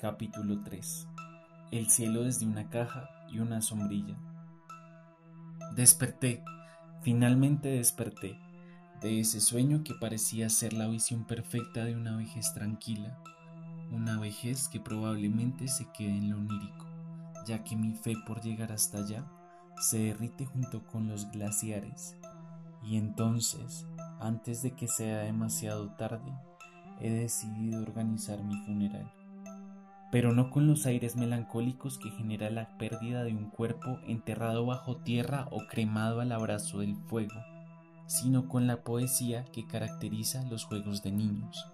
Capítulo 3 El cielo desde una caja y una sombrilla. Desperté, finalmente desperté, de ese sueño que parecía ser la visión perfecta de una vejez tranquila, una vejez que probablemente se quede en lo onírico, ya que mi fe por llegar hasta allá se derrite junto con los glaciares, y entonces, antes de que sea demasiado tarde, he decidido organizar mi funeral. Pero no con los aires melancólicos que genera la pérdida de un cuerpo enterrado bajo tierra o cremado al abrazo del fuego, sino con la poesía que caracteriza los juegos de niños.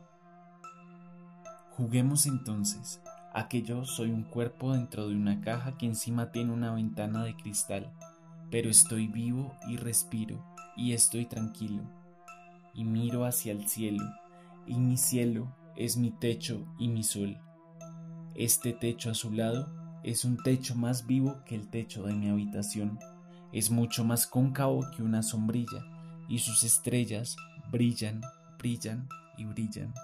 Juguemos entonces a que yo soy un cuerpo dentro de una caja que encima tiene una ventana de cristal, pero estoy vivo y respiro y estoy tranquilo, y miro hacia el cielo y mi cielo es mi techo y mi sol. Este techo a su lado es un techo más vivo que el techo de mi habitación, es mucho más cóncavo que una sombrilla, y sus estrellas brillan, brillan y brillan.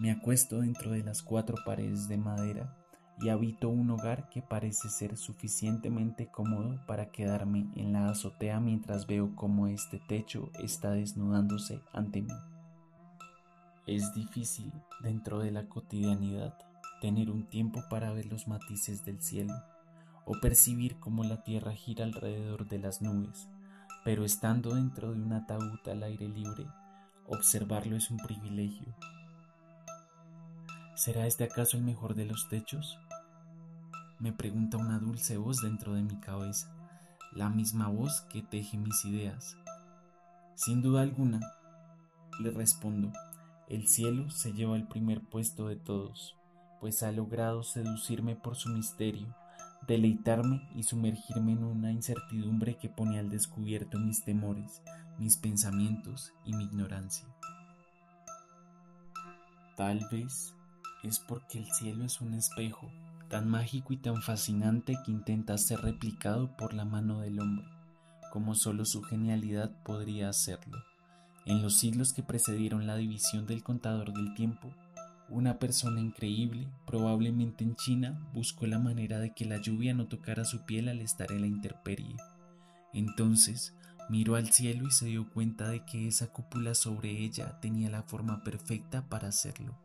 Me acuesto dentro de las cuatro paredes de madera y habito un hogar que parece ser suficientemente cómodo para quedarme en la azotea mientras veo cómo este techo está desnudándose ante mí. Es difícil, dentro de la cotidianidad, tener un tiempo para ver los matices del cielo o percibir cómo la tierra gira alrededor de las nubes, pero estando dentro de un ataúd al aire libre, observarlo es un privilegio. ¿Será este acaso el mejor de los techos? Me pregunta una dulce voz dentro de mi cabeza, la misma voz que teje mis ideas. Sin duda alguna, le respondo, el cielo se lleva el primer puesto de todos, pues ha logrado seducirme por su misterio, deleitarme y sumergirme en una incertidumbre que pone al descubierto mis temores, mis pensamientos y mi ignorancia. Tal vez es porque el cielo es un espejo tan mágico y tan fascinante que intenta ser replicado por la mano del hombre, como solo su genialidad podría hacerlo. En los siglos que precedieron la división del contador del tiempo, una persona increíble, probablemente en China, buscó la manera de que la lluvia no tocara su piel al estar en la intemperie. Entonces miró al cielo y se dio cuenta de que esa cúpula sobre ella tenía la forma perfecta para hacerlo.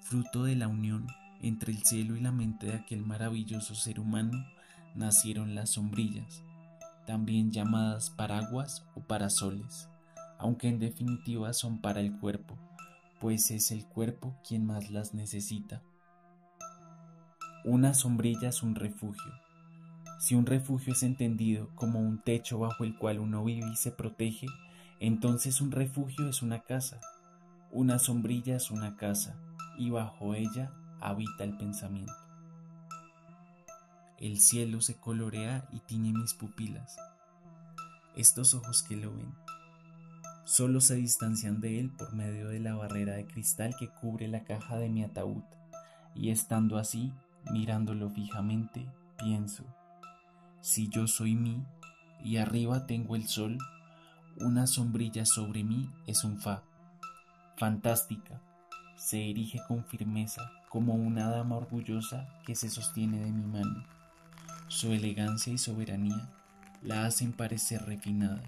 Fruto de la unión entre el cielo y la mente de aquel maravilloso ser humano, nacieron las sombrillas, también llamadas paraguas o parasoles, aunque en definitiva son para el cuerpo, pues es el cuerpo quien más las necesita. Una sombrilla es un refugio. Si un refugio es entendido como un techo bajo el cual uno vive y se protege, entonces un refugio es una casa. Una sombrilla es una casa y bajo ella habita el pensamiento. El cielo se colorea y tiñe mis pupilas. Estos ojos que lo ven solo se distancian de él por medio de la barrera de cristal que cubre la caja de mi ataúd, y estando así, mirándolo fijamente, pienso, si yo soy mí y arriba tengo el sol, una sombrilla sobre mí es un fa, fantástica, se erige con firmeza como una dama orgullosa que se sostiene de mi mano. Su elegancia y soberanía la hacen parecer refinada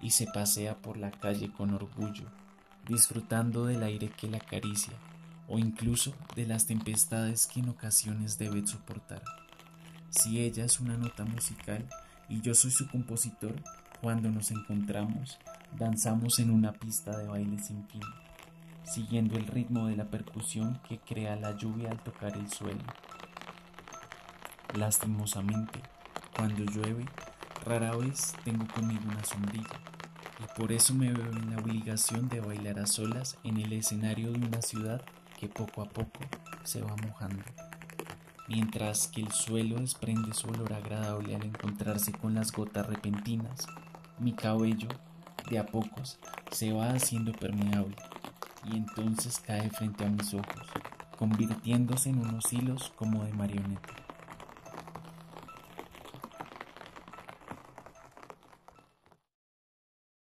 y se pasea por la calle con orgullo, disfrutando del aire que la acaricia o incluso de las tempestades que en ocasiones debe soportar. Si ella es una nota musical y yo soy su compositor, cuando nos encontramos, danzamos en una pista de baile sin fin siguiendo el ritmo de la percusión que crea la lluvia al tocar el suelo. Lastimosamente, cuando llueve, rara vez tengo conmigo una sombrilla, y por eso me veo en la obligación de bailar a solas en el escenario de una ciudad que poco a poco se va mojando. Mientras que el suelo desprende su olor agradable al encontrarse con las gotas repentinas, mi cabello, de a pocos, se va haciendo permeable y entonces cae frente a mis ojos, convirtiéndose en unos hilos como de marioneta.